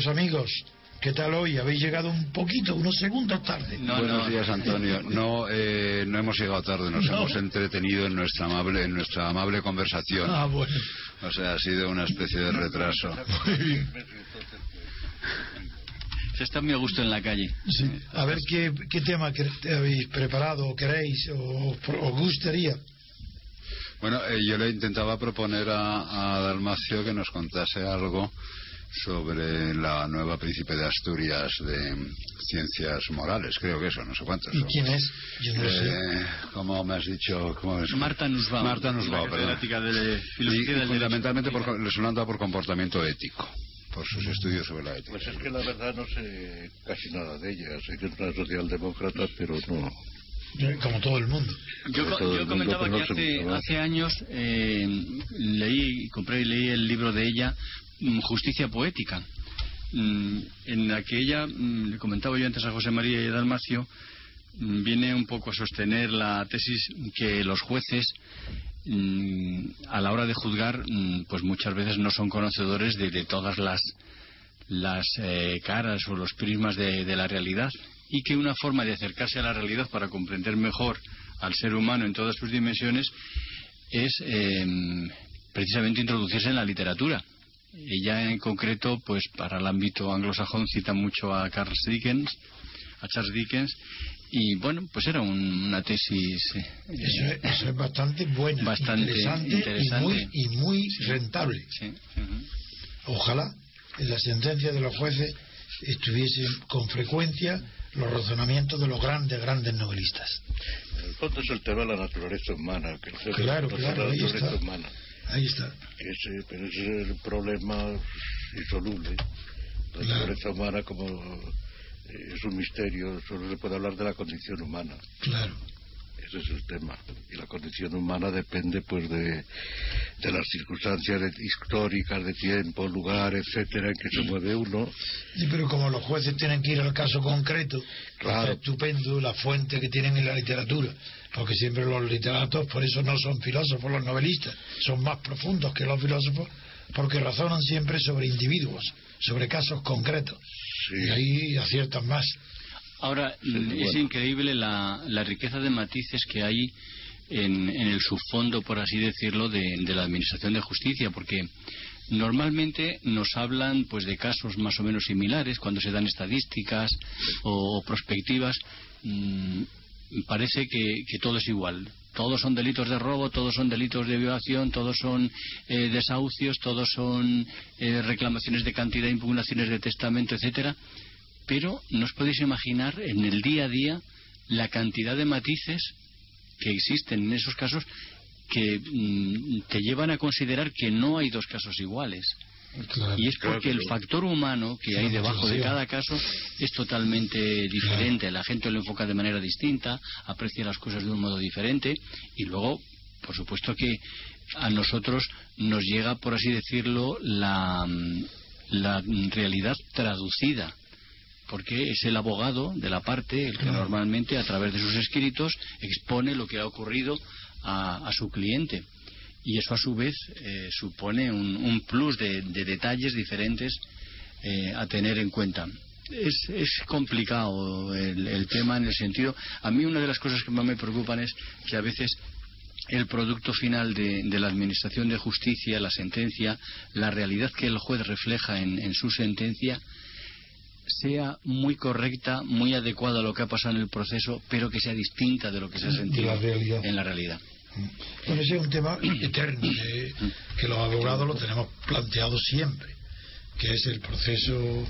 Queridos amigos. ¿Qué tal hoy? Habéis llegado un poquito, unos segundos tarde. Buenos días, Antonio. No, eh, no hemos llegado tarde, nos No. hemos entretenido en nuestra amable, en nuestra amable conversación. Ah, bueno. O sea, ha sido una especie de retraso. Se está muy a gusto en la calle. Sí. A ver qué, qué tema que- habéis preparado o queréis o os gustaría. Bueno, eh, yo le intentaba proponer a, a Dalmacio que nos contase algo sobre la nueva príncipe de Asturias de mm, ciencias morales, creo que eso, no sé cuántos. ¿Y quién es? Yo no lo sé. Eh, ¿Cómo me has dicho? ¿Cómo es? Marta Nussbaum. Marta Nussbaum, de filosofía Y- y fundamentalmente por, les por comportamiento ético, por sus estudios sobre la ética. Pues es que la verdad no sé casi nada de ella. Sé que es una socialdemócrata, pero no. Como todo el mundo. Yo, yo el comentaba mundo que hace, hace años eh, leí, compré y leí el libro de ella, mm, Justicia Poética, mm, en la que ella, mm, le comentaba yo antes a José María y a Dalmacio, mm, viene un poco a sostener la tesis que los jueces mm, a la hora de juzgar mm, pues muchas veces no son conocedores de, todas las las eh, caras o los prismas de, de la realidad y que una forma de acercarse a la realidad para comprender mejor al ser humano en todas sus dimensiones es eh, precisamente introducirse en la literatura. Ella en concreto, pues para el ámbito anglosajón cita mucho a Charles Dickens, a Charles Dickens, y bueno, pues era un- una tesis eh, Eso es, eso es bastante bueno, Bastante interesante, interesante. y muy, y muy rentable. sí. Ojalá en la sentencia de los jueces estuviesen con frecuencia los razonamientos de los grandes, grandes novelistas. En el fondo es el tema de la naturaleza humana. Que el ser Claro, claro, naturaleza humana. Ahí está. Ese, pero ese es el problema insoluble. La Claro. naturaleza humana como eh, es un misterio, solo se puede hablar de la condición humana. Claro. Ese es el tema. Y la condición humana depende pues de, de las circunstancias históricas, de tiempo, lugar, etcétera, en que se mueve uno. Sí, pero como los jueces tienen que ir al caso concreto, Claro. es estupendo la fuente que tienen en la literatura, porque siempre los literatos, por eso no son filósofos los novelistas, son más profundos que los filósofos, porque razonan siempre sobre individuos, sobre casos concretos, Sí. y ahí aciertan más. Ahora, Sí, es bueno. increíble la, la riqueza de matices que hay en, en el subfondo, por así decirlo, de, de la Administración de Justicia, porque normalmente nos hablan pues de casos más o menos similares cuando se dan estadísticas o, prospectivas. mm, parece que, que todo es igual. todos son delitos de robo, todos son delitos de violación, todos son eh, desahucios, todos son eh, reclamaciones de cantidad, impugnaciones de testamento, etcétera. Pero no os podéis imaginar en el día a día la cantidad de matices que existen en esos casos que mm, te llevan a considerar que no hay dos casos iguales. Y es porque el factor humano que hay debajo de cada caso es totalmente diferente. La gente lo enfoca de manera distinta, aprecia las cosas de un modo diferente y luego, por supuesto que a nosotros nos llega, por así decirlo, la, la realidad traducida porque es el abogado de la parte el que normalmente a través de sus escritos expone lo que ha ocurrido a, su cliente y eso a su vez eh, supone un, plus de, detalles diferentes eh, a tener en cuenta. Es, es complicado el, tema en el sentido. A mí una de las cosas que más me preocupan es que a veces el producto final de, la Administración de Justicia, la sentencia, la realidad que el juez refleja en, su sentencia, sea muy correcta, muy adecuada a lo que ha pasado en el proceso, pero que sea distinta de lo que se ha sentido en la realidad. Bueno, ese es un tema eterno que, los abogados lo tenemos planteado siempre, que es el proceso,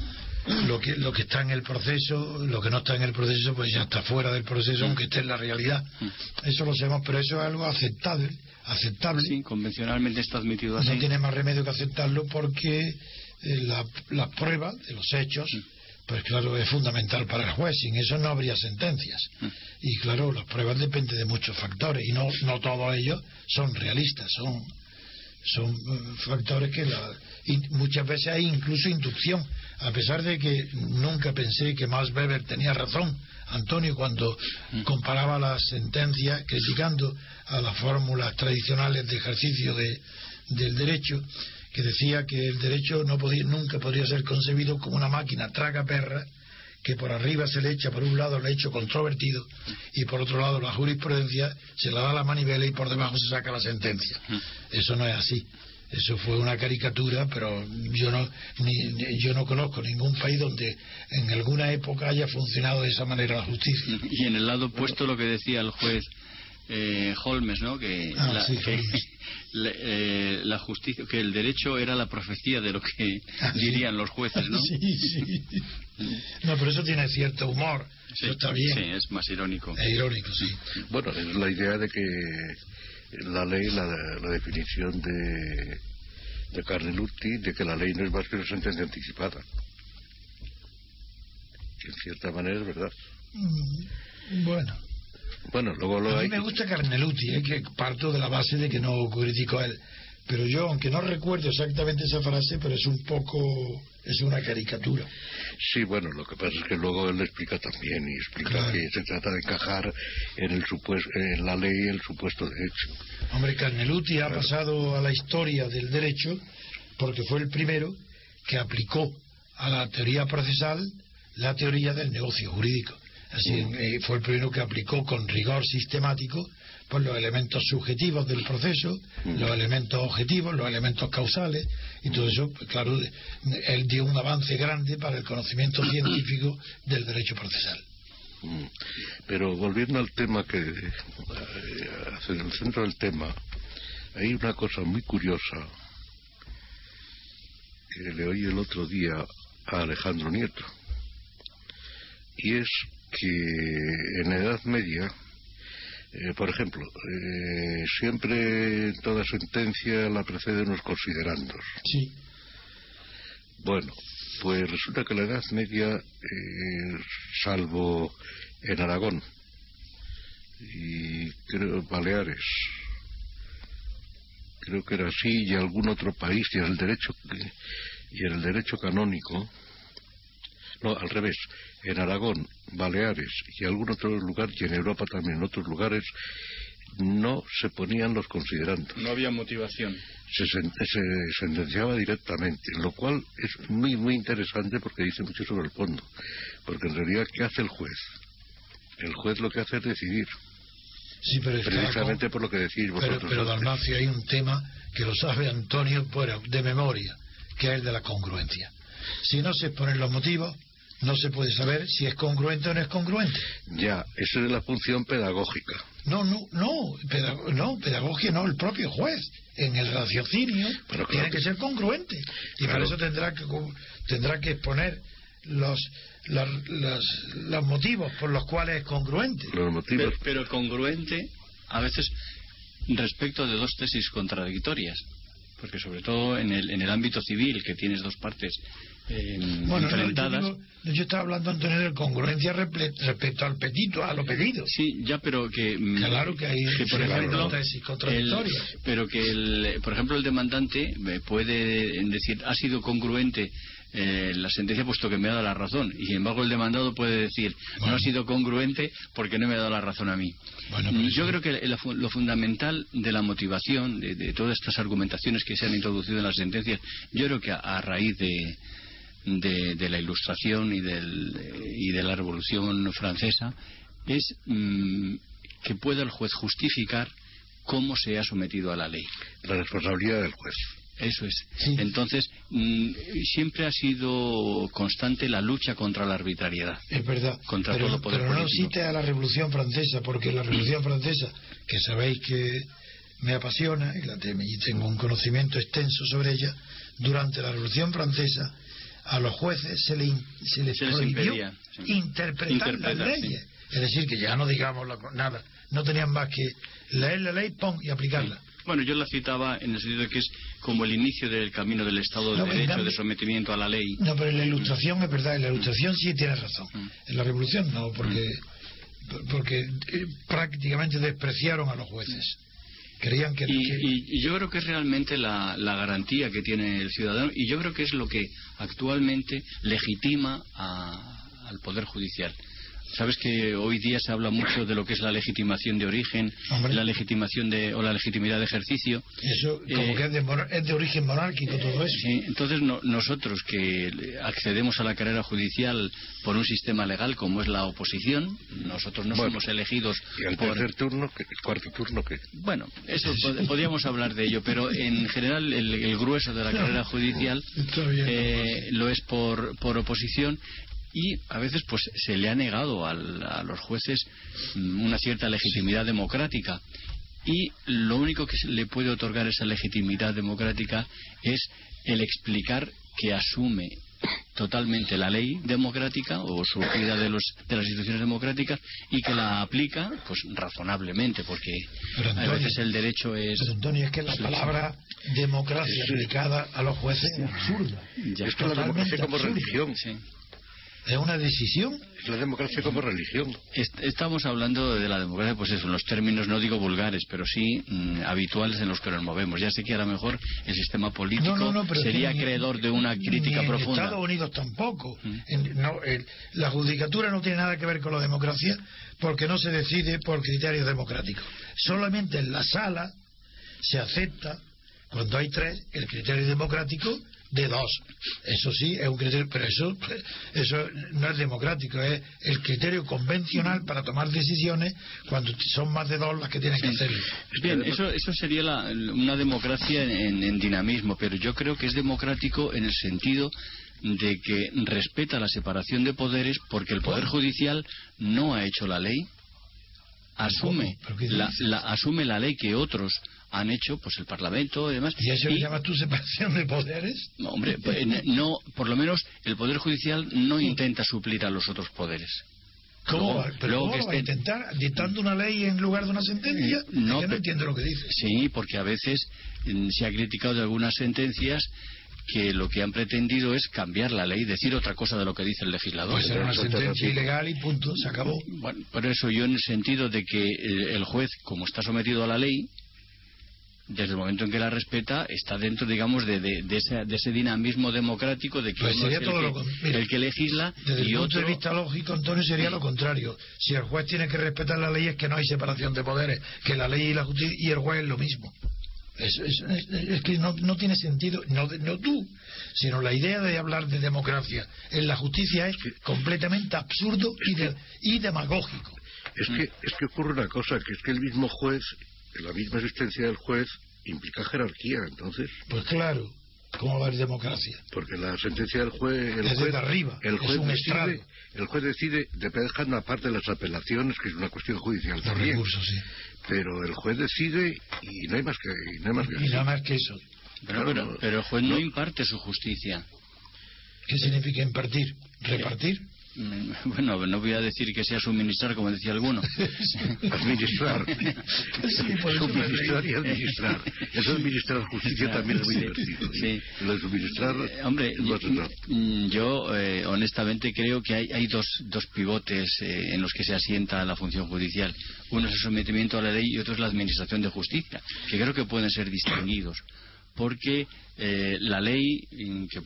lo que, lo que está en el proceso, lo que no está en el proceso, pues ya está fuera del proceso, aunque esté en la realidad. Eso lo sabemos, pero eso es algo aceptable. aceptable. Sí, convencionalmente está admitido así. No tiene más remedio que aceptarlo porque eh, la, la prueba de los hechos pues claro, es fundamental para el juez. Sin eso no habría sentencias. Mm. Y claro, las pruebas dependen de muchos factores y no, no todos ellos son realistas, son, son eh, factores que la, muchas veces hay incluso inducción. A pesar de que nunca pensé que Max Weber tenía razón, Antonio, cuando mm. comparaba las sentencias criticando a las fórmulas tradicionales de ejercicio de, del derecho, que decía que el derecho no podía, nunca podría ser concebido como una máquina traga perra que por arriba se le echa por un lado el hecho controvertido y por otro lado la jurisprudencia se la da la manivela y por debajo se saca la sentencia. Eso no es así. Eso fue una caricatura, pero yo no, ni, yo no conozco ningún país donde en alguna época haya funcionado de esa manera la justicia. Y en el lado opuesto lo que decía el juez eh, Holmes, ¿no? Que, ah, la, eh, la, justicia, que el derecho era la profecía de lo que ah, dirían los jueces, ¿no? Sí, sí. No, pero eso tiene cierto humor. eso está bien. Sí, es más irónico. Es irónico, sí. Bueno, es la idea de que la ley, la, la definición de, de Carneluti, de que la ley no es más que una sentencia anticipada. en cierta manera es verdad. Mm, bueno. Bueno, luego lo a mí me gusta Carneluti, ¿eh? que parto de la base de que no critico a él. Pero yo, aunque no recuerdo exactamente esa frase, pero es un poco, es una caricatura. Sí, bueno, lo que pasa es que luego él explica también y explica que se trata de encajar en el supuesto, en la ley el supuesto derecho. Hombre, Carneluti ha pasado a la historia del derecho porque fue el primero que aplicó a la teoría procesal la teoría del negocio jurídico. Así eh, fue el primero que aplicó con rigor sistemático pues, los elementos subjetivos del proceso, los elementos objetivos, los elementos causales, y todo eso, pues, claro, él dio un avance grande para el conocimiento científico del derecho procesal. Pero volviendo al tema que, eh, en el centro del tema, hay una cosa muy curiosa que le oí el otro día a Alejandro Nieto, y es que en la Edad Media, eh, por ejemplo, eh, siempre toda sentencia la preceden los considerandos. Sí. Bueno, pues resulta que la Edad Media, eh, salvo en Aragón y creo Baleares, creo que era así, y algún otro país, y en el derecho, y en el derecho canónico, no, al revés, en Aragón, Baleares y algún otro lugar, y en Europa también, en otros lugares, no se ponían los considerandos. No había motivación. Se, sentenciaba directamente, lo cual es muy, muy interesante porque dice mucho sobre el fondo. Porque en realidad, ¿qué hace el juez? El juez lo que hace es decidir. Sí, pero Precisamente por lo que decís vosotros. Pero, pero hay un tema que lo sabe Antonio de memoria, que es el de la congruencia. Si no se exponen los motivos, no se puede saber si es congruente o no es congruente. Ya, esa es la función pedagógica. No, no, no, pedag- no, pedagogía no, el propio juez. En el raciocinio Pero claro tiene que que- ser congruente. Y para eso tendrá que, tendrá que exponer los, las- las- los motivos por los cuales es congruente. Los motivos. Pero, pero congruente a veces respecto de dos tesis contradictorias. Porque sobre todo en el, en el ámbito civil, que tienes dos partes eh, Bueno, no, yo, enfrentadas. digo- yo estaba hablando, Antonio, de congruencia respecto al petito, a lo pedido. Sí, ya, pero que. mm, Claro que hay- que, por ejemplo. el- pero que, el, por ejemplo, el demandante eh, puede decir, ha sido congruente eh, la sentencia puesto que me ha dado la razón. Y sin embargo, el demandado puede decir, no ha sido congruente porque no me ha dado la razón a mí. Bueno, Yo eso- creo que lo, lo fundamental de la motivación, de, de todas estas argumentaciones que se han introducido en las sentencias, yo creo que a, a raíz de, de, de la Ilustración y, del, y de la Revolución Francesa, es mm, que pueda el juez justificar cómo se ha sometido a la ley. La responsabilidad del juez. Eso es. Sí. Entonces, mm, siempre ha sido constante la lucha contra la arbitrariedad. Es verdad. Contra pero todo el poder pero no político. cite a la Revolución Francesa, porque la Revolución Francesa, que sabéis que me apasiona y, tengo un conocimiento extenso sobre ella, durante la Revolución Francesa a los jueces se, le, se les Se les prohibió impedía, sí. interpretar, Interpretar, las leyes. Es decir, que ya no digamos la nada, no tenían más que leer la ley, pon y aplicarla. Bueno, yo la citaba en el sentido de que es como el inicio del camino del Estado de No, Derecho, cambio- de sometimiento a la ley. No, pero en la ilustración es verdad, en la ilustración sí tienes razón. En la revolución no, porque, porque eh, prácticamente despreciaron a los jueces. Creían que, Y, que- y- y yo creo que es realmente la, la garantía que tiene el ciudadano y yo creo que es lo que actualmente legitima a- al Poder Judicial. Sabes que hoy día se habla mucho de lo que es la legitimación de origen, Hombre. la legitimación de, o la legitimidad de ejercicio. eso como Eh, que es de, mor- es de origen monárquico todo eso. Sí, entonces no- nosotros que accedemos a la carrera judicial por un sistema legal como es la oposición, nosotros no Bueno, somos elegidos Y el por... tercer turno, que- el cuarto turno, que Bueno, eso pod- podríamos hablar de ello, pero en general el, el grueso de la carrera judicial eh, lo es por, por oposición y a veces pues se le ha negado al- a los jueces mm, una cierta legitimidad democrática y lo único que se le puede otorgar esa legitimidad democrática es el explicar que asume totalmente la ley democrática o surgida de los de las instituciones democráticas y que la aplica pues razonablemente porque a veces el derecho es Pero, Antonio, es que la palabra democracia aplicada a los jueces es absurda. Ya. es que la democracia como religión. Sí. Es una decisión. Es la democracia como religión. Est- Estamos hablando de la democracia, pues eso, en los términos, no digo vulgares, pero sí mm, habituales en los que nos movemos. Ya sé que a lo mejor el sistema político No, no, no, pero sería acreedor de una crítica ni en profunda. Estados Unidos tampoco. Mm. En- no, el- la judicatura no tiene nada que ver con la democracia porque no se decide por criterios democráticos. Solamente en la sala se acepta, cuando hay tres, el criterio democrático de dos. Eso sí, es un criterio, pero eso, eso no es democrático, es el criterio convencional para tomar decisiones cuando son más de dos las que tienen que Sí. hacerlo. Bien, eso, eso sería la- una democracia en, en dinamismo, pero yo creo que es democrático en el sentido de que respeta la separación de poderes porque el Poder. Judicial no ha hecho la ley, asume ¿Pero qué la, la- asume la ley que otros han hecho, pues el Parlamento y demás. ¿Y eso le y- llamas tú separación de poderes? No, hombre, pues, no, por lo menos el Poder Judicial no intenta suplir a los otros poderes. ¿Cómo, Luego-? ¿Pero luego cómo que lo va a intentar? ¿Dictando una ley en lugar de una sentencia? Eh, no, no entiendo lo que dices. Sí, porque a veces mm, se ha criticado de algunas sentencias que lo que han pretendido es cambiar la ley, decir otra cosa de lo que dice el legislador. Pues era una sentencia ilegal y punto, se acabó. Bueno, por eso yo en el sentido de que eh, el juez, como está sometido a la ley, desde el momento en que la respeta, está dentro, digamos, de, de- de ese, de ese dinamismo democrático de que Pues uno sería es todo el, lo que, con- mira, el que legisla Desde y el punto otro... de vista lógico, Antonio, sería lo contrario. Si el juez tiene que respetar la ley es que no hay separación de poderes, que la ley y la justicia y el juez es lo mismo. Es, es- es- es que no, no tiene sentido, no, de- no tú, sino la idea de hablar de democracia en la justicia es completamente absurdo y, de- y demagógico. Es que, es que ocurre una cosa, que es que el mismo juez, la misma existencia del juez, implica jerarquía, entonces. Pues claro, ¿Cómo va a haber democracia? Porque la sentencia del juez... El Es juez desde arriba, El es juez, un decide, estrado. el juez decide, dejando aparte de las apelaciones, que es una cuestión judicial Los también. recursos, sí. Pero el juez decide y no hay más que, y no hay más que Y nada más que eso. Pero, pero, pero el juez no imparte su justicia. ¿Qué significa impartir? ¿Repartir? Mm, Bueno, no voy a decir que sea suministrar, como decía alguno. administrar. Sí, suministrar y administrar. Eso de administrar justicia también es muy Sí, divertido. sí. Lo de suministrar Eh, hombre, otra. mm, yo eh, honestamente creo que hay, hay dos, dos pivotes eh, en los que se asienta la función judicial. Uno es el sometimiento a la ley y otro es la administración de justicia, que creo que pueden ser distinguidos. Porque eh, la ley, mm, que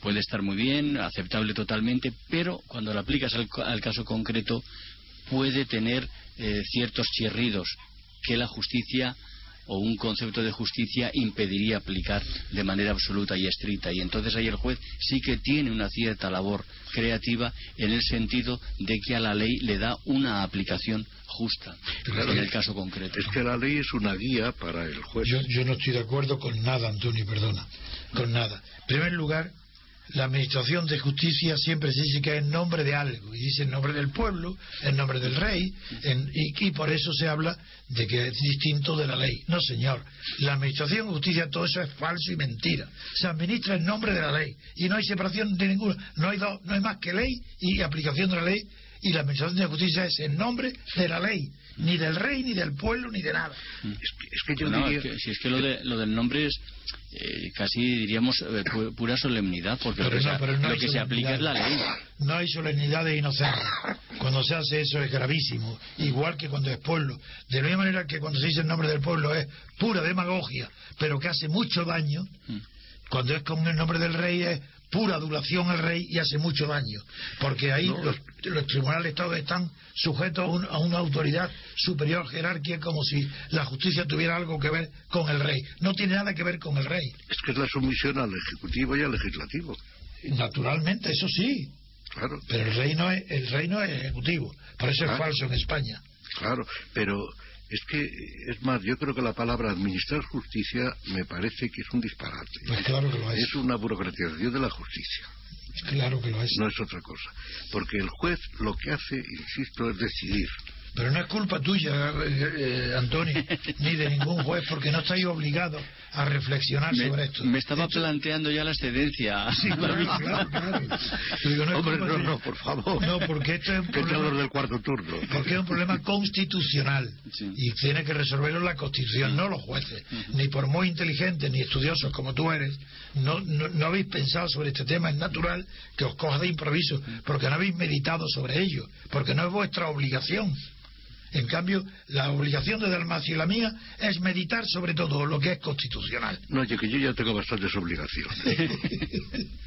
puede estar muy bien, aceptable totalmente, pero cuando la aplicas al, al caso concreto puede tener eh, ciertos chirridos que la justicia o un concepto de justicia impediría aplicar de manera absoluta y estricta. Y entonces ahí el juez sí que tiene una cierta labor creativa en el sentido de que a la ley le da una aplicación justa Claro. en el caso concreto. Es que la ley es una guía para el juez. Yo, yo no estoy de acuerdo con nada, Antonio, perdona. Con nada. En primer lugar, la administración de justicia siempre se dice que es en nombre de algo. Y dice en nombre del pueblo, en nombre del rey. en- y, y por eso se habla de que es distinto de la ley. No, señor. La administración de justicia, todo eso es falso y mentira. Se administra en nombre de la ley. Y no hay separación de ninguna. No hay, dos- no hay más que ley y aplicación de la ley. Y la administración de justicia es en nombre de la ley. Ni del rey, ni del pueblo, ni de nada. Es que, es que yo No, diría... es que- si es que lo, de, lo del nombre es eh, casi diríamos eh, pu- pura solemnidad, porque lo Pero que, no, se, pero no lo hay que se aplica es la ley. No hay solemnidad de inocentes. Cuando se hace eso es gravísimo. Igual que cuando es pueblo. De la misma manera que cuando se dice el nombre del pueblo es pura demagogia, pero que hace mucho daño. Mm. Cuando es con el nombre del rey es pura adulación al rey y hace mucho daño. Porque ahí No. los, los tribunales todos están sujetos a, un- a una autoridad superior jerarquía como si la justicia tuviera algo que ver con el rey. No tiene nada que ver con el rey. Es que es la sumisión al Ejecutivo y al Legislativo. Naturalmente, eso sí. Claro, Pero el rey no es, el rey no es ejecutivo. Por eso es falso en España. claro. Pero es que, es más, yo creo que la palabra administrar justicia me parece que es un disparate. Pues claro que lo es. Es una burocratización de la justicia. Claro que lo es. No es otra cosa. Porque el juez lo que hace, insisto, es decidir. Pero no es culpa tuya, eh, eh, Antonio, ni de ningún juez, porque no estáis obligados a reflexionar Me, sobre esto. me estaba Esto- planteando ya la excedencia. Sí, claro, claro, claro. Yo digo, no es Hombre, culpa no, no, por favor. No, porque esto es un problema- hablas del cuarto turno. Porque es un problema constitucional Sí. y tiene que resolverlo la Constitución, no los jueces. Ni por muy inteligentes ni estudiosos como tú eres, no, no, no habéis pensado sobre este tema. Es natural que os coja de improviso, porque no habéis meditado sobre ello, porque no es vuestra obligación. En cambio, la obligación de Dalmacio y la mía es meditar sobre todo lo que es constitucional. No, oye, que yo ya tengo bastantes obligaciones.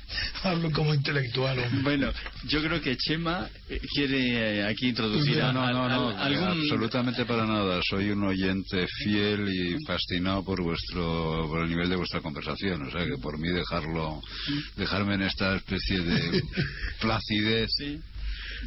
Hablo como intelectual, hombre. Bueno, yo creo que Chema eh, quiere eh, aquí introducir No, a- no, no, no, algún... absolutamente para nada. Soy un oyente fiel y fascinado por vuestro, por el nivel de vuestra conversación. O sea que por mí dejarlo, dejarme en esta especie de placidez. Sí.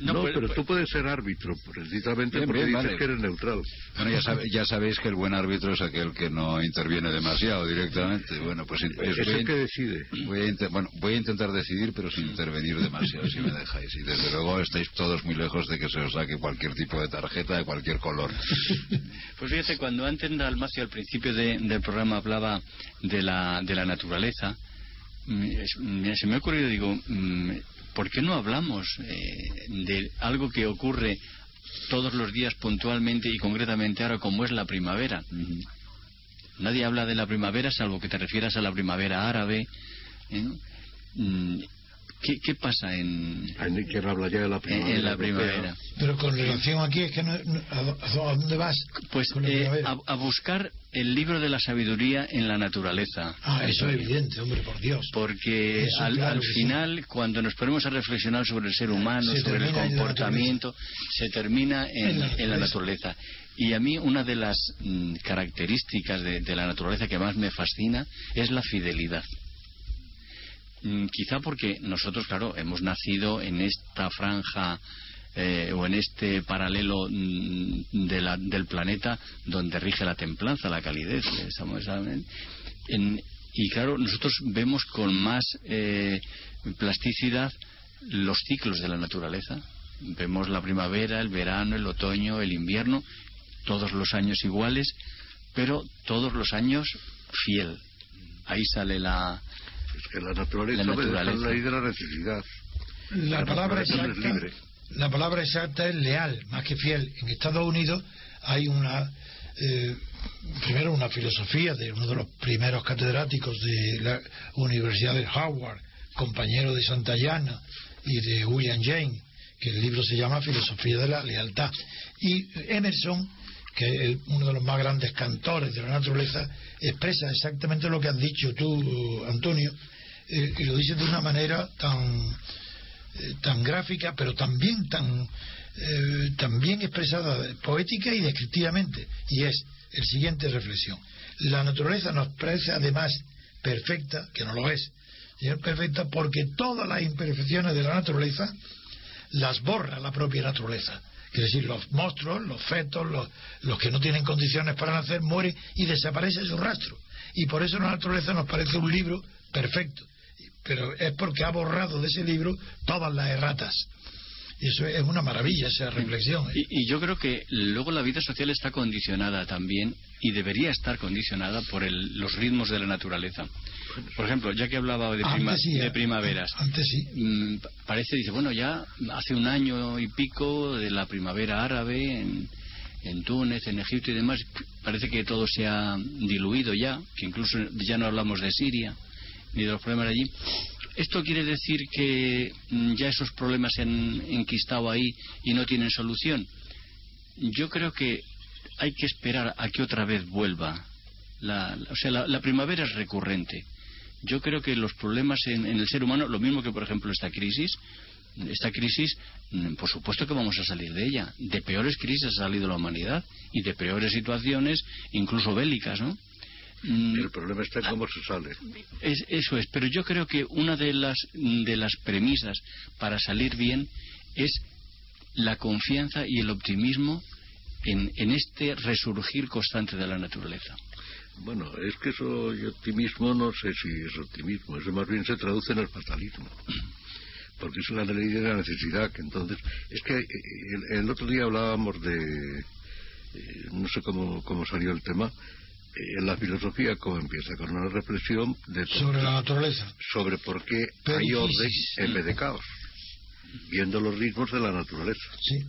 No, No, pues- pero tú puedes ser árbitro, precisamente Bien, porque bien, dices vale. que eres neutral. Bueno, ya, sabe- ya sabéis que el buen árbitro es aquel que no interviene demasiado directamente. Bueno, pues es- Es voy, a el que decide. voy a bueno, voy a intentar decidir, pero sin intervenir demasiado, si me dejáis. Y desde luego estáis todos muy lejos de que se os saque cualquier tipo de tarjeta de cualquier color. Pues fíjate, cuando antes Dalmacio al principio de- del programa hablaba de la, de la naturaleza, mm, mira, se me ha ocurrido, digo, mm, ¿por qué no hablamos eh, de algo que ocurre todos los días puntualmente y concretamente ahora como es la primavera? Nadie habla de la primavera salvo que te refieras a la primavera árabe. ¿eh? ¿Qué, qué pasa en, Hay quien habla ya de la primavera. en la primavera? Pero con relación aquí, es que no, no- ¿a, dó- a dónde vas? Pues eh, a, a buscar el libro de la sabiduría en la naturaleza. Ah, eso es evidente, hombre, por Dios. Porque Eso, al, claro al que sí. final, cuando nos ponemos a reflexionar sobre el ser humano, Se sobre el comportamiento, se termina en, En la en la naturaleza. naturaleza. Y a mí una de las mm, características de, de la naturaleza que más me fascina es la fidelidad. Mm, quizá porque nosotros, claro, hemos nacido en esta franja eh, o en este paralelo mm, de la- del planeta donde rige la templanza, la calidez. En- Y claro, nosotros vemos con más eh, plasticidad los ciclos de la naturaleza. Vemos la primavera, el verano, el otoño, el invierno, todos los años iguales, pero todos los años fiel. Ahí sale la, que la naturaleza, La naturaleza. la ley de la necesidad. La La palabra naturaleza es exacta, libre. la palabra exacta es leal, más que fiel. En Estados Unidos hay una, eh, primero una filosofía de uno de los primeros catedráticos de la Universidad de Howard, compañero de Santayana y de William James, que el libro se llama Filosofía de la Lealtad. Y Emerson, que es uno de los más grandes cantores de la naturaleza, expresa exactamente lo que has dicho tú, Antonio, eh, y lo dice de una manera tan eh, tan gráfica, pero también tan eh, expresada poética y descriptivamente. Y es el siguiente reflexión. La naturaleza nos parece además perfecta, que no lo es, es perfecta porque todas las imperfecciones de la naturaleza las borra la propia naturaleza. Es decir, los monstruos, los fetos, los, los que no tienen condiciones para nacer, mueren y desaparece su rastro. Y por eso la naturaleza nos parece un libro perfecto. Pero es porque ha borrado de ese libro todas las erratas. Y eso es una maravilla, esa reflexión. ¿eh? Y, y yo creo que luego la vida social está condicionada también y debería estar condicionada por el- los ritmos de la naturaleza. Por ejemplo, ya que hablaba de, prima- sí, de ¿eh? primaveras, Antes sí. mm, pa- parece, dice, bueno, ya hace un año y pico de la primavera árabe en, en Túnez, en Egipto y demás, parece que todo se ha diluido ya, que incluso ya no hablamos de Siria ni de los problemas allí. ¿Esto quiere decir que mm, ya esos problemas se han enquistado ahí y no tienen solución? Yo creo que hay que esperar a que otra vez vuelva. La, o sea, la, la primavera es recurrente. Yo creo que los problemas en, en el ser humano, lo mismo que por ejemplo esta crisis, esta crisis, mm, por supuesto que vamos a salir de ella. De peores crisis ha salido la humanidad y de peores situaciones, incluso bélicas, ¿no? Mm, El problema está en cómo se sale. es- eso es, pero yo creo que una de las, de las premisas para salir bien es la confianza y el optimismo en, en este resurgir constante de la naturaleza. Bueno, es que eso y optimismo no sé si es optimismo, eso más bien se traduce en el fatalismo. Porque es la ley de la necesidad, que entonces... Es que eh, el, el otro día hablábamos de... eh, no sé cómo, cómo salió el tema. Eh, en la filosofía, empieza, con una reflexión de Sobre la naturaleza. sobre por qué Pero hay orden en vez de caos, viendo los ritmos de la naturaleza. Sí.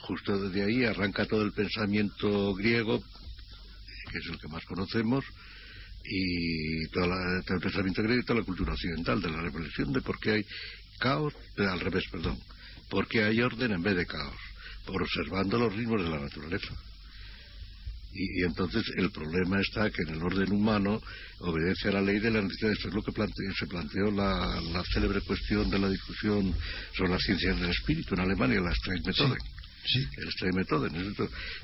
Justo desde ahí arranca todo el pensamiento griego, que es el que más conocemos, y toda la- todo el pensamiento griego y toda la cultura occidental, de la reflexión de por qué hay caos, eh, al revés, perdón, por qué hay orden en vez de caos, por observando los ritmos de la naturaleza. Y, y entonces el problema está que en el orden humano obedece a la ley de la necesidad. Eso es lo que plante- se planteó la, la célebre cuestión de la discusión sobre las ciencias del espíritu en Alemania, la Streitmethode. Sí. El.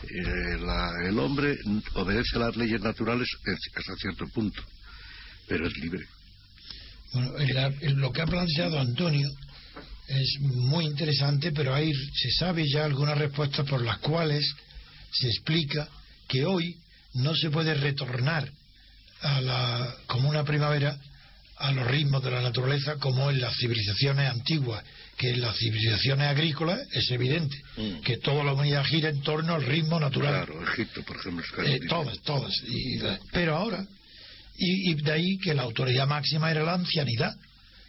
Eh, la- el hombre obedece a las leyes naturales hasta cierto punto, pero es libre. Bueno, en la- en lo que ha planteado Antonio es muy interesante, pero ahí se sabe ya algunas respuestas por las cuales se explica que hoy no se puede retornar a la, como una primavera a los ritmos de la naturaleza como en las civilizaciones antiguas, que en las civilizaciones agrícolas es evidente Mm. que toda la humanidad gira en torno al ritmo natural. Claro, Egipto, por ejemplo, es Eh, clarísimo. todas, todas. Y pero ahora, y, y de ahí que la autoridad máxima era la ancianidad.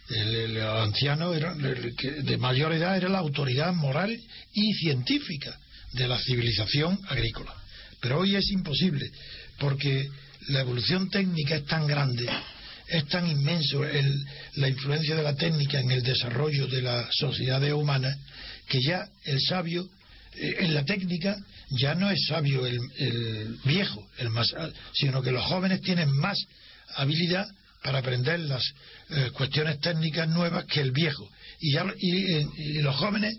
El, el anciano era, el que de mayor edad era la autoridad moral y científica de la civilización agrícola. Pero hoy es imposible, porque la evolución técnica es tan grande, es tan inmenso el- la influencia de la técnica en el desarrollo de las sociedades humanas, que ya el sabio eh, en la técnica ya no es sabio el, el viejo, el más, sino que los jóvenes tienen más habilidad para aprender las eh, cuestiones técnicas nuevas que el viejo. Y, ya, y, y los jóvenes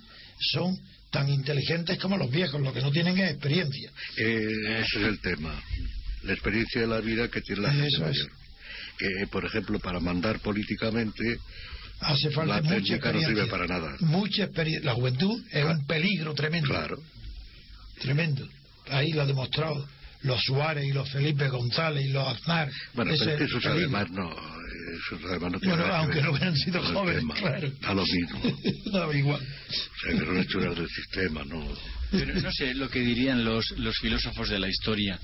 son tan inteligentes como los viejos, lo que no tienen es experiencia. Eh, ese es el tema. La experiencia de la vida que tiene la gente Eso es. Que, por ejemplo, para mandar políticamente, Hace falta La mucha técnica no experiencia. sirve para nada. Mucha experiencia. La juventud es un peligro tremendo. claro, Tremendo. Ahí lo ha demostrado los Suárez y los Felipe González y los Aznar. Bueno, pero esos además no, además no Bueno, nada que aunque ver no hubieran sido jóvenes, tema. claro. A lo mismo. Daba igual. O sea, que son hechuras del sistema, ¿no? Pero no sé lo que dirían los, los filósofos de la historia.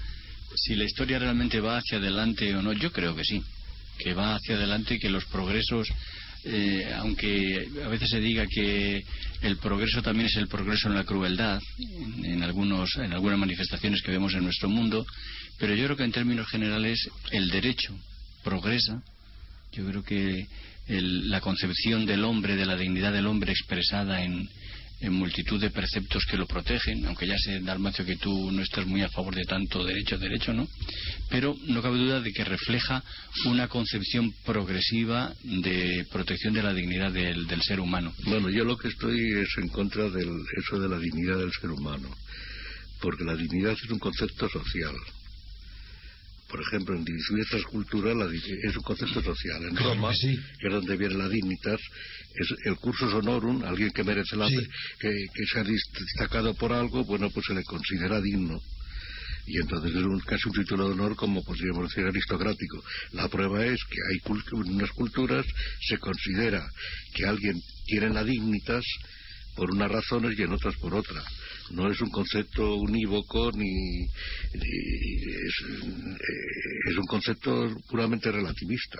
Si la historia realmente va hacia adelante o no, yo creo que sí. Que va hacia adelante y que los progresos, eh, aunque a veces se diga que el progreso también es el progreso en la crueldad, en, en algunos, en algunas manifestaciones que vemos en nuestro mundo, pero yo creo que en términos generales el derecho progresa. Yo creo que el- la concepción del hombre, de la dignidad del hombre expresada en, multitud de preceptos que lo protegen, aunque ya sé, Dalmacio, que tú no estás muy a favor de tanto derecho, derecho, ¿no? Pero no cabe duda de que refleja una concepción progresiva de protección de la dignidad del, del ser humano. Bueno, yo lo que estoy es en contra de eso de la dignidad del ser humano, porque la dignidad es un concepto social. Por ejemplo, en diversas culturas la es un concepto social. En Claro Roma, que sí. que es donde viene la dignitas, es el cursus honorum, alguien que merece la Sí. que, que se ha destacado por algo, bueno, pues se le considera digno. Y entonces es un, casi un título de honor, como podríamos decir, aristocrático. La prueba es que hay unas culturas se considera que alguien tiene la dignitas por unas razones y en otras por otra. No es un concepto unívoco ni, ni- es, eh, es un concepto puramente relativista.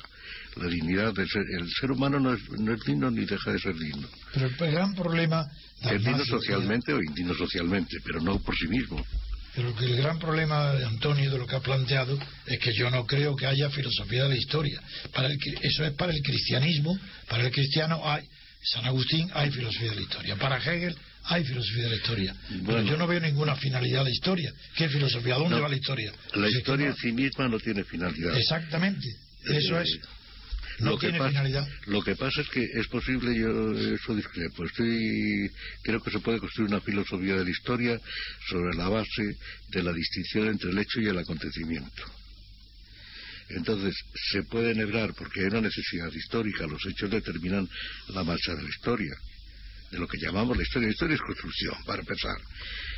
La dignidad del ser, el ser humano no es, no es digno ni deja de ser digno. Pero el gran problema... Es digno socialmente o indigno socialmente, pero no por sí mismo. Pero que el gran problema, Antonio, de lo que ha planteado es que yo no creo que haya filosofía de la historia. Para el, eso es para el cristianismo. Para el cristiano hay, San Agustín hay filosofía de la historia. Para Hegel hay filosofía de la historia. Pero Bueno. yo no veo ninguna finalidad de la historia. ¿Qué filosofía? ¿A dónde No. va la historia? La historia en sí misma no tiene finalidad. Exactamente. Eso Eh, es. No lo que tiene pasa, finalidad. Lo que pasa es que es posible, yo eso discrepo. Estoy, creo que se puede construir una filosofía de la historia sobre la base de la distinción entre el hecho y el acontecimiento. Entonces, se puede enhebrar, porque hay una necesidad histórica, los hechos determinan la marcha de la historia, de lo que llamamos la historia. La historia es construcción, para empezar.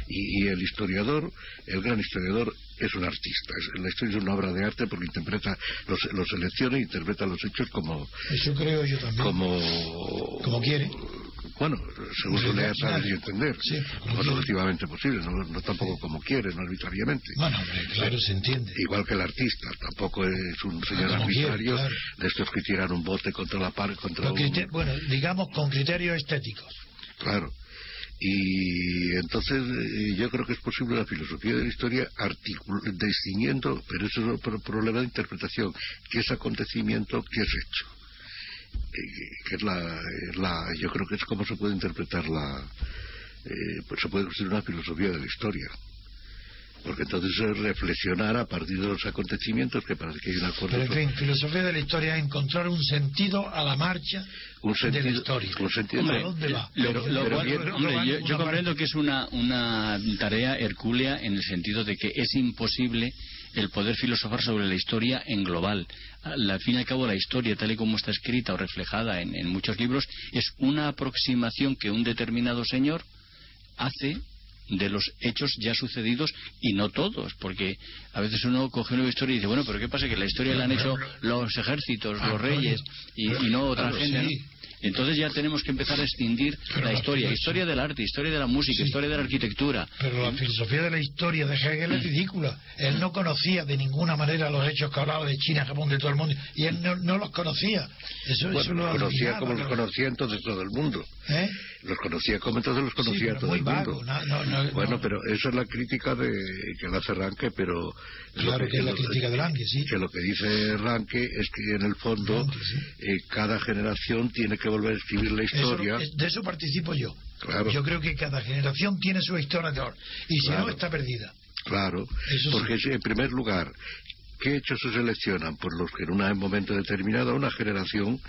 Y, y el historiador, el gran historiador, es un artista. Es- la historia es una obra de arte porque interpreta, los, los selecciona e interpreta los hechos como, Eso creo yo también. como Como quiere. Bueno según su Como lea quiere. saber y entender Sí, lo quiere. objetivamente posible no, no tampoco como quiere no arbitrariamente Bueno, hombre, claro, se entiende. igual que el artista tampoco es un señor como quiere, arbitrario claro. de estos que tiran un bote contra la par contra Con un, bueno, digamos con criterios estéticos. claro y entonces eh, yo creo que es posible la filosofía de la historia distinguiendo pero eso es otro problema de interpretación qué es acontecimiento qué es hecho que es la, es la yo creo que es como se puede interpretar la eh, pues se puede construir una filosofía de la historia porque entonces es reflexionar a partir de los acontecimientos que parece que hay un acuerdo Pero en fin, filosofía de la historia es encontrar un sentido a la marcha un de la historia. un sentido Hombre, ¿A dónde va? Lo- Pero- lo pero cual- bien- hombre, no va yo, comprendo que es una, una tarea hercúlea en el sentido de que es imposible el poder filosofar sobre la historia en global. Al fin y al cabo, la historia, tal y como está escrita o reflejada en, en muchos libros, es una aproximación que un determinado señor hace de los hechos ya sucedidos y no todos, porque a veces uno coge una historia y dice, bueno, pero ¿qué pasa? Que la historia la han hecho los ejércitos, los Antonio, reyes y, y no otra gente. sí. Entonces ya tenemos que empezar a extindir Pero la la historia, filosofía- historia del arte, historia de la música, Sí. historia de la arquitectura. Pero la filosofía de la historia de Hegel es ridícula. Él no conocía de ninguna manera los hechos que hablaba de China, Japón, de todo el mundo. Y él no, no los conocía. Eso, bueno, eso lo los conocía como los ¿no? conocía entonces todo el mundo ¿Eh? los conocía como entonces los conocía Sí, pero todo muy el vago, mundo no- no- no- bueno no. pero esa es la crítica de que le hace Ranke pero Claro que es la lo- crítica de Lange, sí. que lo que dice Ranke es que en el fondo Ranke, sí. eh, cada generación tiene que volver a escribir la Eso- historia es- de eso participo yo. Claro. Yo creo que cada generación tiene su historia de oro. Y si Claro. no, está perdida. Claro, Eso sí. porque si, en primer lugar, ¿qué hechos se seleccionan? Por los que en un momento determinado a una generación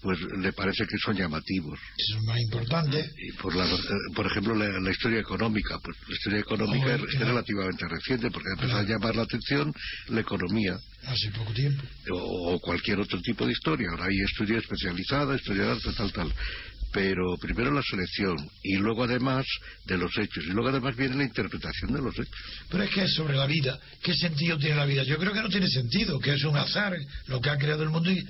pues le parece que son llamativos. Eso es más importante. Y por, la, por ejemplo, la, la historia económica, pues la historia económica es, es claro. relativamente reciente porque empezó Claro. a llamar la atención la economía Hace poco tiempo. o, o cualquier otro tipo de historia. Ahora hay historia especializada, historia de arte, tal, tal. Pero primero la selección y luego además de los hechos y luego además viene la interpretación de los hechos. Pero es que es sobre la vida. ¿Qué sentido tiene la vida? Yo creo que no tiene sentido, que es un azar lo que ha creado el mundo. Y,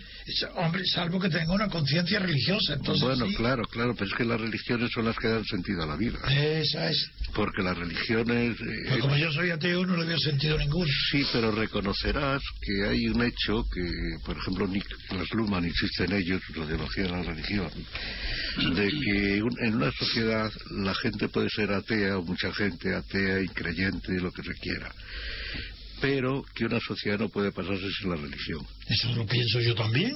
hombre, salvo que tenga una conciencia religiosa. Entonces, bueno, sí. claro, claro, pero es que las religiones son las que dan sentido a la vida. Esa es. Porque las religiones... eh, Pues como yo soy ateo, no le veo sentido ninguno. Sí, pero reconocerás que hay un hecho que, por ejemplo, Niklas Luhmann insiste en ello, su sociología de la religión, de que un- en una sociedad la gente puede ser atea, o mucha gente atea, increyente, lo que se quiera, pero que una sociedad no puede pasarse sin la religión. Eso lo pienso yo también.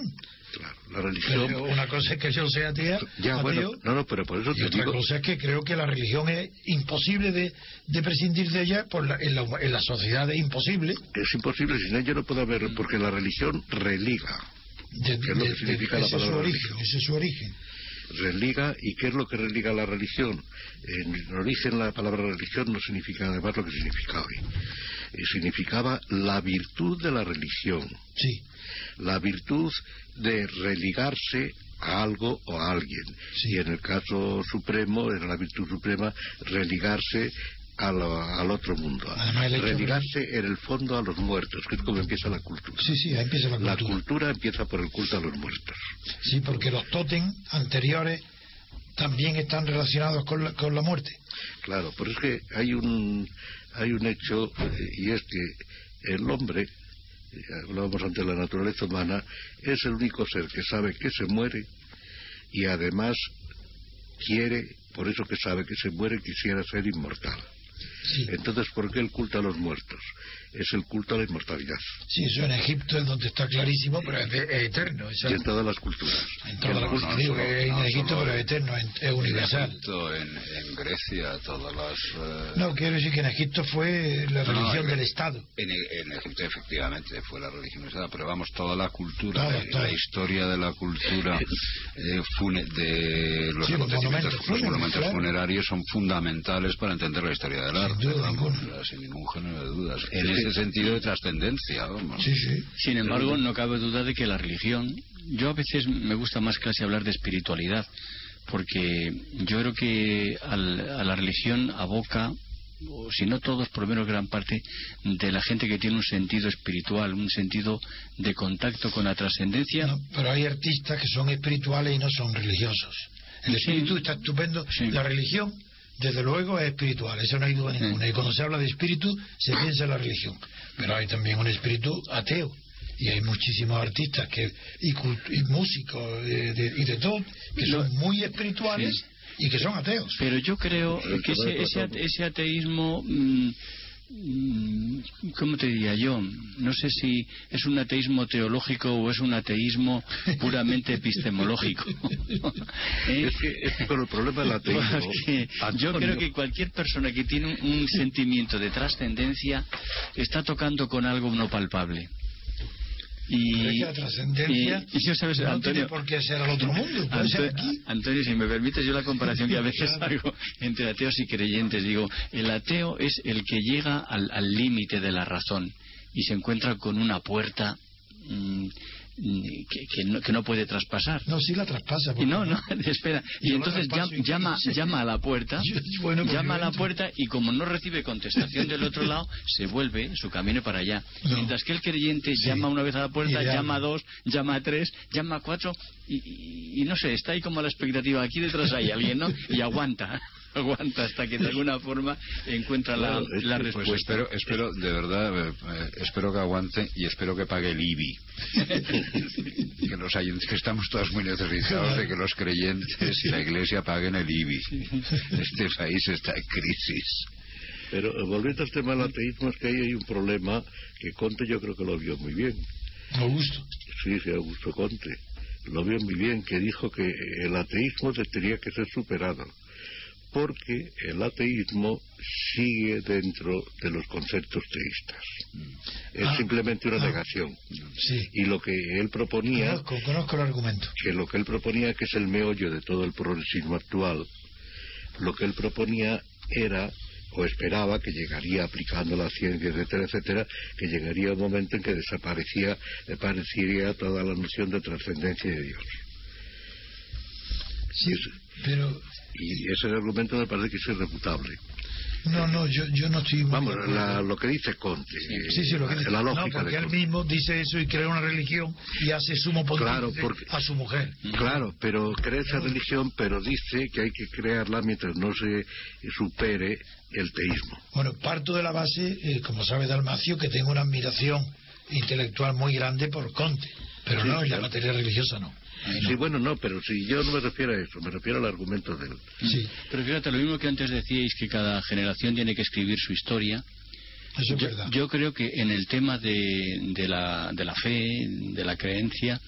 Claro, la religión... Pero una cosa es que yo sea atea, ya, ateo, bueno, no, no, pero por eso y te otra digo... cosa es que creo que la religión es imposible de, de prescindir de ella, por la- en, la, en la sociedad es imposible. Es imposible, sin ella no puede haber, porque la religión religa. De, ¿Qué es lo de- que significa de- la ese es su palabra origen, religión? ese es su origen. Religa y qué es lo que religa la religión en origen la palabra religión no significa además lo que significa hoy. Eh, significaba la virtud de la religión. Sí, la virtud de religarse a algo o a alguien. Sí. y en el caso supremo era la virtud suprema religarse al, al otro mundo Además, religarse en el fondo a los muertos que es como empieza la cultura sí, sí, ahí empieza la la cultura. cultura empieza por el culto a los muertos Sí, porque los tótem anteriores también están relacionados con la, con la muerte. Claro, pero es que hay un, hay un hecho, eh, y es que el hombre, eh, hablábamos ante la naturaleza humana, es el único ser que sabe que se muere y además quiere, por eso que sabe que se muere, quisiera ser inmortal. Entonces, ¿por qué el culto a los muertos? Es el culto a la inmortalidad. sí eso en Egipto es donde está clarísimo, pero es, de- es eterno. eso- Y en todas las culturas. en todas las No, cosas, no digo, solo- que en no Egipto, pero es eterno, es, es En universal. Egipto, en, en Grecia, todas las... eh, No, quiero decir que en Egipto fue la No, no, religión en- del Estado. En, E- en Egipto efectivamente fue la religión usada, pero vamos, toda la cultura, Todo, eh, todo. la historia de la cultura eh, fune- de los Sí, los acontecimientos, monumentos los monumentos claro. funerarios son fundamentales para entender la historia del arte, duda vamos, ninguna. sin ningún género de dudas. En ese sentido de trascendencia, vamos. Sí, sí. Sin embargo, no cabe duda de que la religión, yo a veces me gusta más casi hablar de espiritualidad, porque yo creo que al- a la religión aboca, o si no todos, por lo menos gran parte, de la gente que tiene un sentido espiritual, un sentido de contacto con la trascendencia. No, pero hay artistas que son espirituales y no son religiosos. El Sí. espíritu está estupendo. Sí. La religión, desde luego, es espiritual. Eso no hay duda ninguna. Y cuando se habla de espíritu, se piensa en la religión. Pero hay también un espíritu ateo. Y hay muchísimos artistas que y, y músicos eh, de- y de todo que son muy espirituales y que son ateos. Pero yo creo que ese, ese, ese ateísmo, mm, mm, ¿cómo te diría yo? No sé si es un ateísmo teológico o es un ateísmo puramente epistemológico. ¿Eh? Es que, es con el problema del ateísmo... Porque yo creo que cualquier persona que tiene un, un sentimiento de trascendencia está tocando con algo no palpable. Y, la trascendencia y- y yo, ¿sabes, no Antonio? tiene por qué ser al otro mundo. Puede ser Anto- aquí. Antonio, si me permites yo la comparación que a veces hago entre ateos y creyentes, digo, el ateo es el que llega al límite de la razón y se encuentra con una puerta mm, mm, que, que no, que no puede traspasar. No, sí la traspasa. Y no, no, espera. Y Yo entonces y- llama, llama a la puerta, Yo- bueno, pues llama a la puerta y como no recibe contestación del otro lado, se vuelve su camino para allá. No. Mientras que el creyente Sí. llama una vez a la puerta, llama a dos, llama a tres, llama a cuatro y, y- y no sé, está ahí como a la expectativa. Aquí detrás hay alguien, ¿no? Y aguanta. Aguanta hasta que de alguna forma encuentra la, la Pues respuesta. espero, espero, de verdad, eh, eh, espero que aguante y espero que pague el IBI. que los que estamos todos muy necesitados de que los creyentes y la iglesia paguen el IBI. Este país está en crisis. Pero eh, volviendo al tema del ateísmo, es que ahí hay un problema que Conte yo creo que lo vio muy bien. Augusto. Sí, sí, Augusto Conte. Lo vio muy bien, que dijo que el ateísmo te- tenía que ser superado. Porque el ateísmo sigue dentro de los conceptos teístas. Es Ah, simplemente una ah. negación. Sí. Y lo que él proponía, Conozco, conozco el argumento. que lo que él proponía, que es el meollo de todo el progresismo actual, lo que él proponía era o esperaba que llegaría aplicando la ciencia, etcétera, etcétera, que llegaría un momento en que desaparecía, desaparecería toda la noción de trascendencia de Dios. Sí, pero... Y ese argumento me parece que es irrefutable. No, no, yo, yo no estoy... Vamos, lo que dice Conte. Sí, sí, lo que dice. La lógica no, porque él mismo dice eso y crea una religión y hace sumo claro, a su mujer. Claro, pero crea esa religión, pero dice que hay que crearla mientras no se supere el teísmo. Bueno, parto de la base, eh, como sabe Dalmacio, que tengo una admiración intelectual muy grande por Conte, pero no en la materia religiosa no. Sí, bueno, no, pero si yo no me refiero a eso, me refiero al argumento de él. Sí. Pero fíjate, lo mismo que antes decíais, que cada generación tiene que escribir su historia. Eso es yo, verdad. yo creo que en el tema de, de, la, de la fe, de la creencia,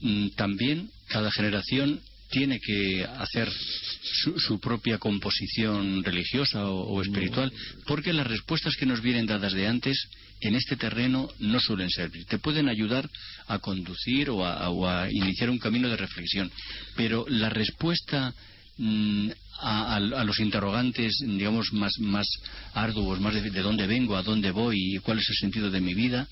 mm, también cada generación tiene que hacer su, propia composición religiosa o, espiritual, porque las respuestas que nos vienen dadas de antes en este terreno no suelen servir. Te pueden ayudar a conducir o a, iniciar un camino de reflexión, pero la respuesta mm, a, los interrogantes, digamos, más, más arduos, más de, de dónde vengo, a dónde voy y cuál es el sentido de mi vida,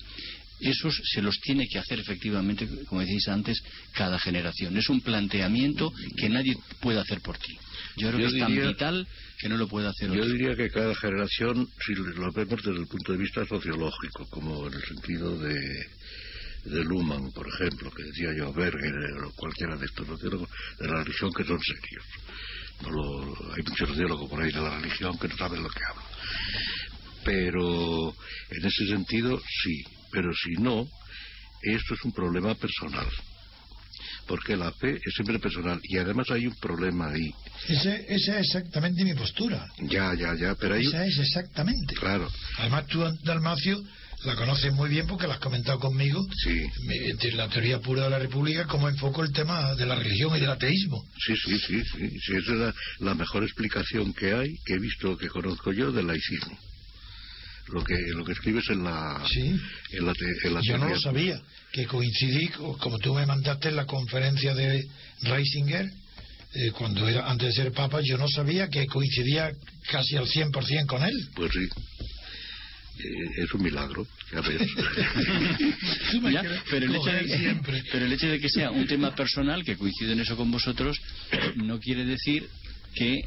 esos se los tiene que hacer efectivamente, como decís antes, cada generación. Es un planteamiento que nadie puede hacer por ti. Yo creo que es tan vital que no lo puede hacer Yo diría que cada generación, si lo vemos desde el punto de vista sociológico, como en el sentido de, de Luhmann, por ejemplo, que decía yo, Berger o cualquiera de estos sociólogos de la religión que son serios. hay muchos sociólogos por ahí de la religión que no saben lo que hablan. Pero en ese sentido, sí, pero si no, esto es un problema personal. Porque la fe es siempre personal. Y además hay un problema ahí. esa es exactamente mi postura. Ya, ya, ya. Pero hay... Esa es exactamente. Claro. Además tú, Dalmacio, la conoces muy bien porque la has comentado conmigo. Sí. Entre la teoría pura de la República, cómo enfoco el tema de la religión y del ateísmo. Sí, sí, sí. sí. sí esa es la, la mejor explicación que hay, que he visto, que conozco yo, del laicismo lo que lo que escribes en la sí. en la, yo no lo sabía que coincidí como tú me mandaste en la conferencia de Reisinger eh, cuando era antes de ser papa yo no sabía que coincidía casi al 100% con él. Pues sí. Eh, es un milagro pero, el hecho de, pero el hecho de que sea un tema personal que coincide en eso con vosotros no quiere decir que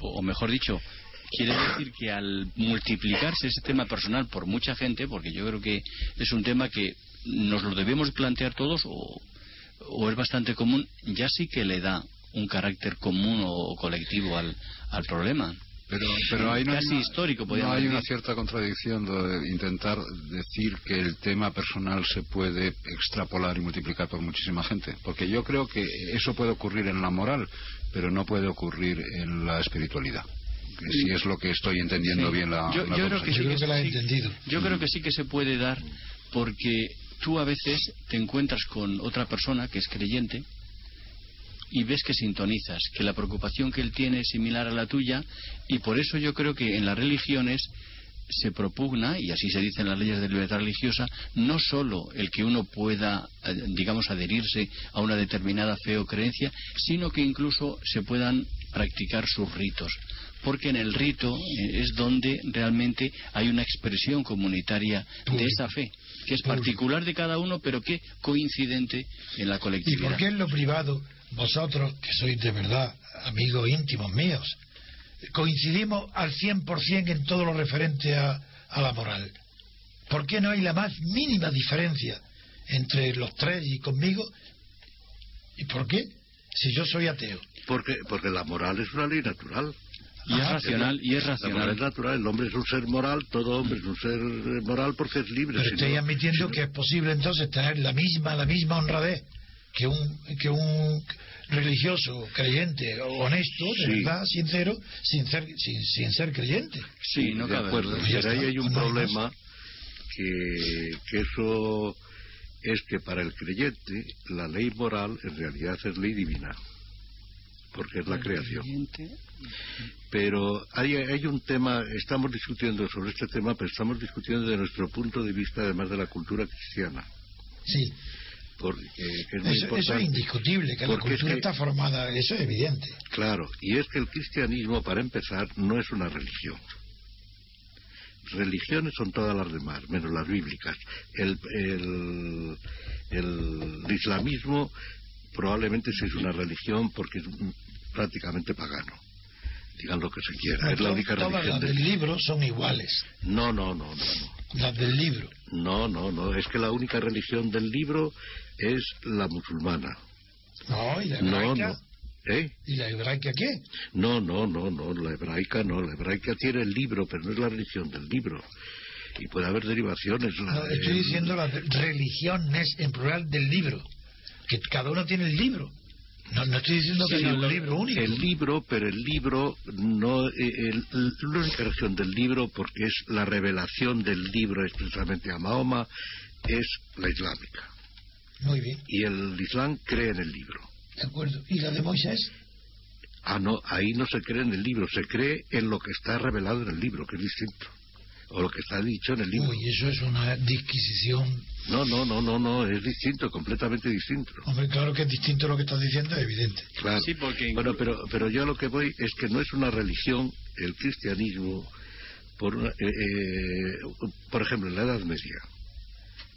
o mejor dicho quiere decir que al multiplicarse ese tema personal por mucha gente, porque yo creo que es un tema que nos lo debemos plantear todos o, es bastante común, ya sí que le da un carácter común o colectivo al, al problema. Pero, pero hay casi histórico, no hay una cierta contradicción de intentar decir que el tema personal se puede extrapolar y multiplicar por muchísima gente, porque yo creo que eso puede ocurrir en la moral, pero no puede ocurrir en la espiritualidad si es lo que estoy entendiendo bien la, yo, creo que sí que, la he entendido. Yo creo que sí que se puede dar porque tú a veces te encuentras con otra persona que es creyente y ves que sintonizas, que la preocupación que él tiene es similar a la tuya y por eso yo creo que en las religiones se propugna, y así se dice en las leyes de libertad religiosa, no solo el que uno pueda, eh, digamos, adherirse a una determinada fe o creencia, sino que incluso se puedan practicar sus ritos porque en el rito eh, es donde realmente hay una expresión comunitaria de esa fe, que es particular de cada uno, pero que coincidente en la colectividad. ¿Y por qué en lo privado, vosotros, que sois de verdad amigos íntimos míos, coincidimos al 100% en todo lo referente a, a la moral? ¿Por qué no hay la más mínima diferencia entre los tres y conmigo? ¿Y por qué? Si yo soy ateo. Porque, porque la moral es una ley natural. Y es racional, y es racional. es natural, el hombre es un ser moral, todo hombre es un ser moral porque es libre. Pero estoy admitiendo que es posible entonces tener la misma, la misma honradez que un, que un religioso, creyente, honesto, de verdad, sincero, sin ser, sin, ser creyente. Sí, no cabe. acuerdo. Pues ahí hay un problema que, que eso es que para el creyente la ley moral en realidad es ley divina porque es la creación. Pero hay, hay un tema, estamos discutiendo sobre este tema, pero estamos discutiendo desde nuestro punto de vista, además de la cultura cristiana. Sí. Porque, eso, es indiscutible, que la cultura está formada, eso es evidente. Claro, y es que el cristianismo, para empezar, no es una religión. Religiones son todas las demás, menos las bíblicas. El, el, el islamismo probablemente sí es una religión porque prácticamente pagano. Digan lo que se quiera. Es la única Todas religión las del libro son iguales. No, no, no, no, no. Las del libro. No, no, no. Es que la única religión del libro es la musulmana. No, y la No, hebraica. no. ¿Eh? ¿Y la hebraica qué? No, no, no, no. La hebraica no. La hebraica tiene el libro, pero no es la religión del libro. Y puede haber derivaciones. la No, de- estoy diciendo las religiones en plural del libro. Que cada uno tiene el libro. No, no estoy diciendo que Sí, sea lo- un libro único. El libro, pero el libro no. eh, el- el- la única religión del libro, porque es la revelación del libro expresamente a Mahoma, es la islámica. Muy bien, Y el Islam cree en el libro. de acuerdo. ¿Y la de Moisés? Ah, no, ahí no se cree en el libro, se cree en lo que está revelado en el libro, que es distinto. O lo que está dicho en el libro. Uy, eso es una disquisición. No, no, no, no, no, es distinto, completamente distinto. Hombre, claro que es distinto lo que estás diciendo, es evidente. Claro. Sí, porque Bueno, pero, pero yo a lo que voy es que no es una religión, el cristianismo, por, una- eh, eh, por ejemplo, en la Edad Media.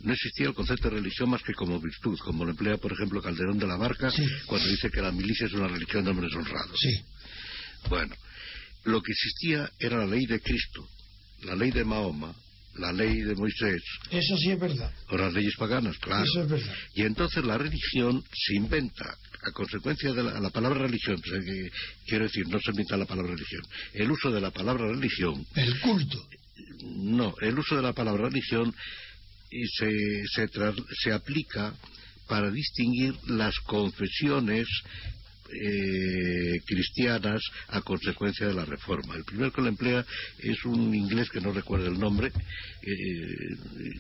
No existía el concepto de religión más que como virtud, como lo emplea, por ejemplo, Calderón de la Barca, Sí. cuando dice que la milicia es una religión de hombres honrados. Sí, Bueno, lo que existía era la ley de Cristo, la ley de Mahoma, la ley de Moisés, eso sí es verdad. o las leyes paganas, claro. Eso es verdad. Y entonces la religión se inventa a consecuencia de la, la palabra religión, sea, que- quiero decir, no se inventa la palabra religión. El uso de la palabra religión, El culto. no, el uso de la palabra religión y se, se, se aplica para distinguir las confesiones eh, cristianas a consecuencia de la reforma. El primero que lo emplea es un inglés que no recuerdo el nombre, eh,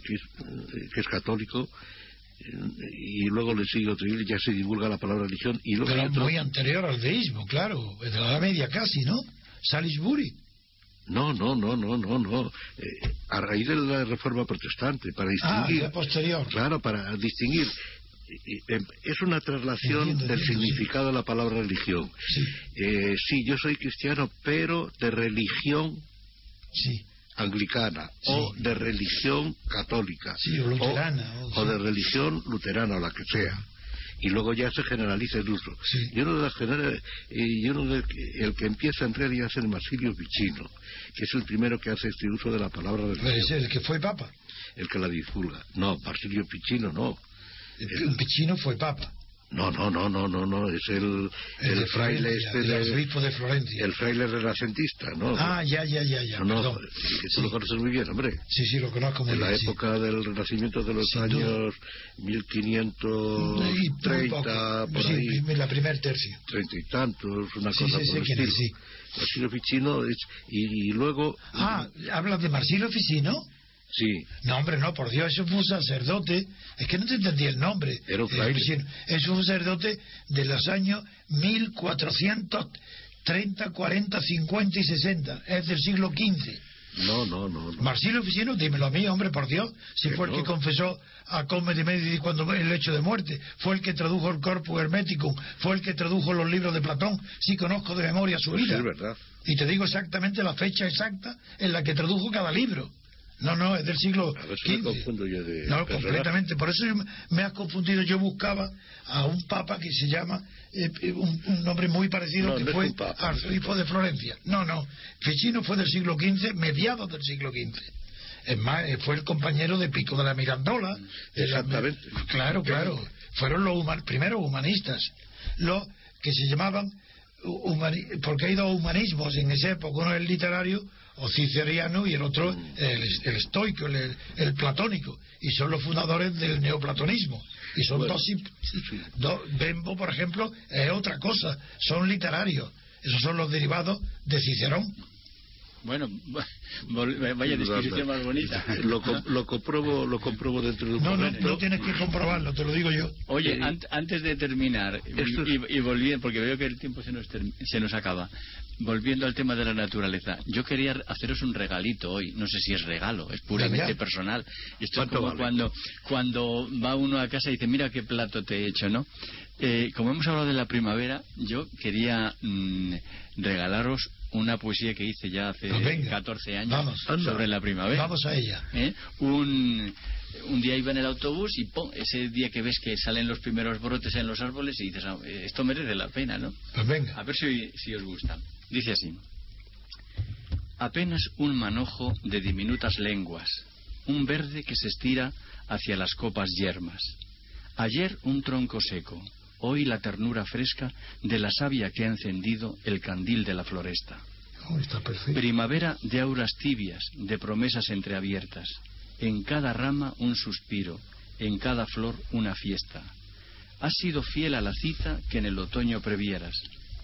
que, es, eh, que es católico, eh, y luego le sigue otro y ya se divulga la palabra religión y luego Pero otro- muy anterior al deísmo, claro. De la Edad Media casi, ¿no? Salisbury. no no no no no no Eh, a raíz de la reforma protestante para Ah, distinguir ya posterior. Claro, para distinguir. Eh, eh, Es una traslación Entiendo, del entiendo, significado de la palabra religión. Sí, Eh, sí, yo soy cristiano, pero de religión sí. anglicana o de religión católica o luterana, o- o de religión luterana o la que sea. Y luego ya se generaliza el uso. Sí. Y uno de las genera- y uno de- el que empieza en realidad es el Marsilio Vicino, que es el primero que hace este uso de la palabra religión, es el que fue papa. el que la divulga. No, Marsilio Picino no. El Pichino fue papa. No, no, no, no, no, no, es el, el, de fraile este el arzobispo de Florencia. el fraile renacentista, ¿no? Ah, ya, ya, ya, ya. no, no, que tú Sí. lo conoces muy bien, hombre. Sí, sí, lo conozco muy En la bien. sí. época del renacimiento de los Sin duda. años muy 1530, poco. por Sí, ahí, la primer tercio. treinta y tantos, una cosa sí, por el estilo. sí. Marsilio Ficino es, y, y luego, Ah, ¿hablas de Marsilio Ficino? Sí, No, hombre, no, por Dios, eso fue un sacerdote. Es que no te entendí el nombre. Era un Eh. Es un sacerdote de los años 1430, 40, 50 y 60. Es del siglo XV. no, no, no, no. Marsilio Ficino, dímelo a mí, hombre, por Dios, si Que fue el que confesó a Come de Medici cuando el hecho de muerte, fue el que tradujo el Corpus Hermeticum, fue el que tradujo los libros de Platón, sí conozco de memoria su Pues sí, vida. es verdad. Y te digo exactamente la fecha exacta en la que tradujo cada libro. No, no, es del siglo XV. de No, completamente. Por eso yo me- has confundido. Yo buscaba a un papa que se llama, eh, eh, un, un nombre muy parecido No, que no fue un papa, arzobispo de Florencia. No, no. Ficino fue del siglo XV, mediados del siglo XV. Es más, eh, fue el compañero de Pico de la Mirandola. la- Exactamente. claro, claro. Fueron los human- primeros humanistas. Los que se llamaban, porque hay dos humanismos en esa época. Uno es el literario o cicerciano y el otro el, el estoico, el, el platónico. Y son los fundadores del neoplatonismo. Y son Bueno, dos, dos- Bembo, por ejemplo, es otra cosa. Son literarios. Esos son los derivados de Cicerón. Bueno, vaya descripción más bonita. Lo, com- lo compruebo dentro de un No, no, momento. no tienes que comprobarlo, te lo digo yo. Oye, ant- antes de terminar, y- esto es- y, y volviendo, porque veo que el tiempo se nos, se nos acaba, volviendo al tema de la naturaleza, yo quería haceros un regalito hoy, no sé si es regalo, es puramente Venga. personal. Esto es ¿Cuánto como vale? cuando, cuando va uno a casa y dice, mira qué plato te he hecho, ¿no? Eh, como hemos hablado de la primavera, yo quería mm, regalaros una poesía que hice ya hace venga. 14 años Vamos. sobre la primavera. Vamos a ella. ¿Eh? Un, un día iba en el autobús y ¡pum! ese día que ves que salen los primeros brotes en los árboles y dices, "Ah, esto merece la pena, ¿no? Pues venga. A ver si, si os gusta. Dice así. Apenas un manojo de diminutas lenguas, un verde que se estira hacia las copas yermas. Ayer un tronco seco, hoy la ternura fresca de la savia que ha encendido el candil de la floresta. Oh, está perfecto. Primavera de auras tibias, de promesas entreabiertas. En cada rama un suspiro, en cada flor una fiesta. Has sido fiel a la cita que en el otoño previeras.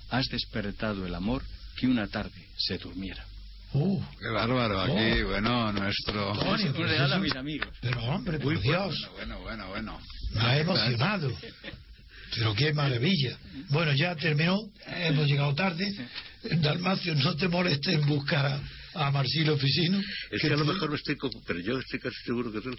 Has despertado el amor que una tarde se durmiera. Uh, Qué bárbaro, aquí, Oh. bueno, nuestro... Antonio, Un pues regalo a mis amigos. Pero hombre, por Dios, bueno, bueno, bueno. me ha emocionado. Pero qué maravilla. Bueno, ya terminó, hemos llegado tarde. Dalmacio, no te molestes en buscar a, a Marcilo Ficino. Es que que a lo tú- mejor me estoy confundiendo, pero yo estoy casi seguro que es él.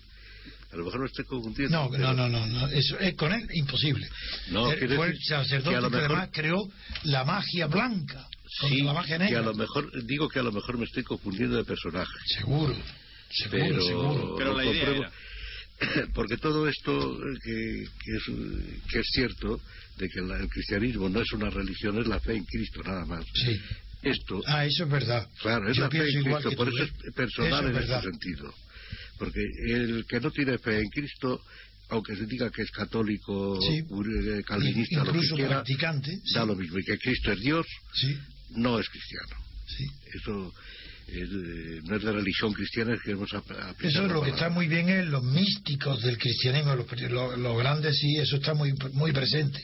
A lo mejor me estoy confundiendo. No, pero- no, no, no, no, eso es con él imposible. No, él fue el que sacerdote a que, lo mejor- además creó la magia blanca Sí, la magia que negra. a lo mejor, digo que a lo mejor me estoy confundiendo de personaje. Seguro, seguro, pero, seguro. Pero lo la idea compruebo. porque todo esto eh, que, que es, eh, que es cierto de que la- el cristianismo no es una religión es la fe en Cristo nada más Sí. esto Ah, eso es verdad. claro es Yo la fe en Cristo por tú, eso ¿eh? es personal Eso es en verdad. ese sentido porque el que no tiene fe en Cristo aunque se diga que es católico Sí. eh, calvinista lo que quiera practicante. Sí, da lo mismo y que Cristo es Dios sí, no es cristiano eso es, eh, no es de religión cristiana es que hemos Eso es la lo que está muy bien en los místicos del cristianismo, los, los- los grandes sí, eso está muy, muy presente.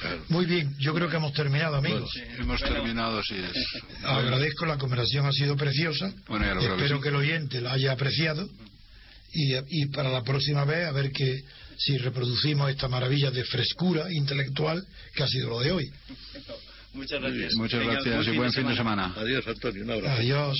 Claro. Muy bien, yo creo que hemos terminado, amigos. Hemos terminado, sí es. Agradezco, la conversación ha sido preciosa. Bueno, ya lo creo que Espero sí. que el oyente la haya apreciado. Y, y para la próxima vez, a ver que si reproducimos esta maravilla de frescura intelectual que ha sido lo de hoy. Muchas gracias. Muchas gracias y buen fin de semana. adiós Antonio un abrazo Adiós.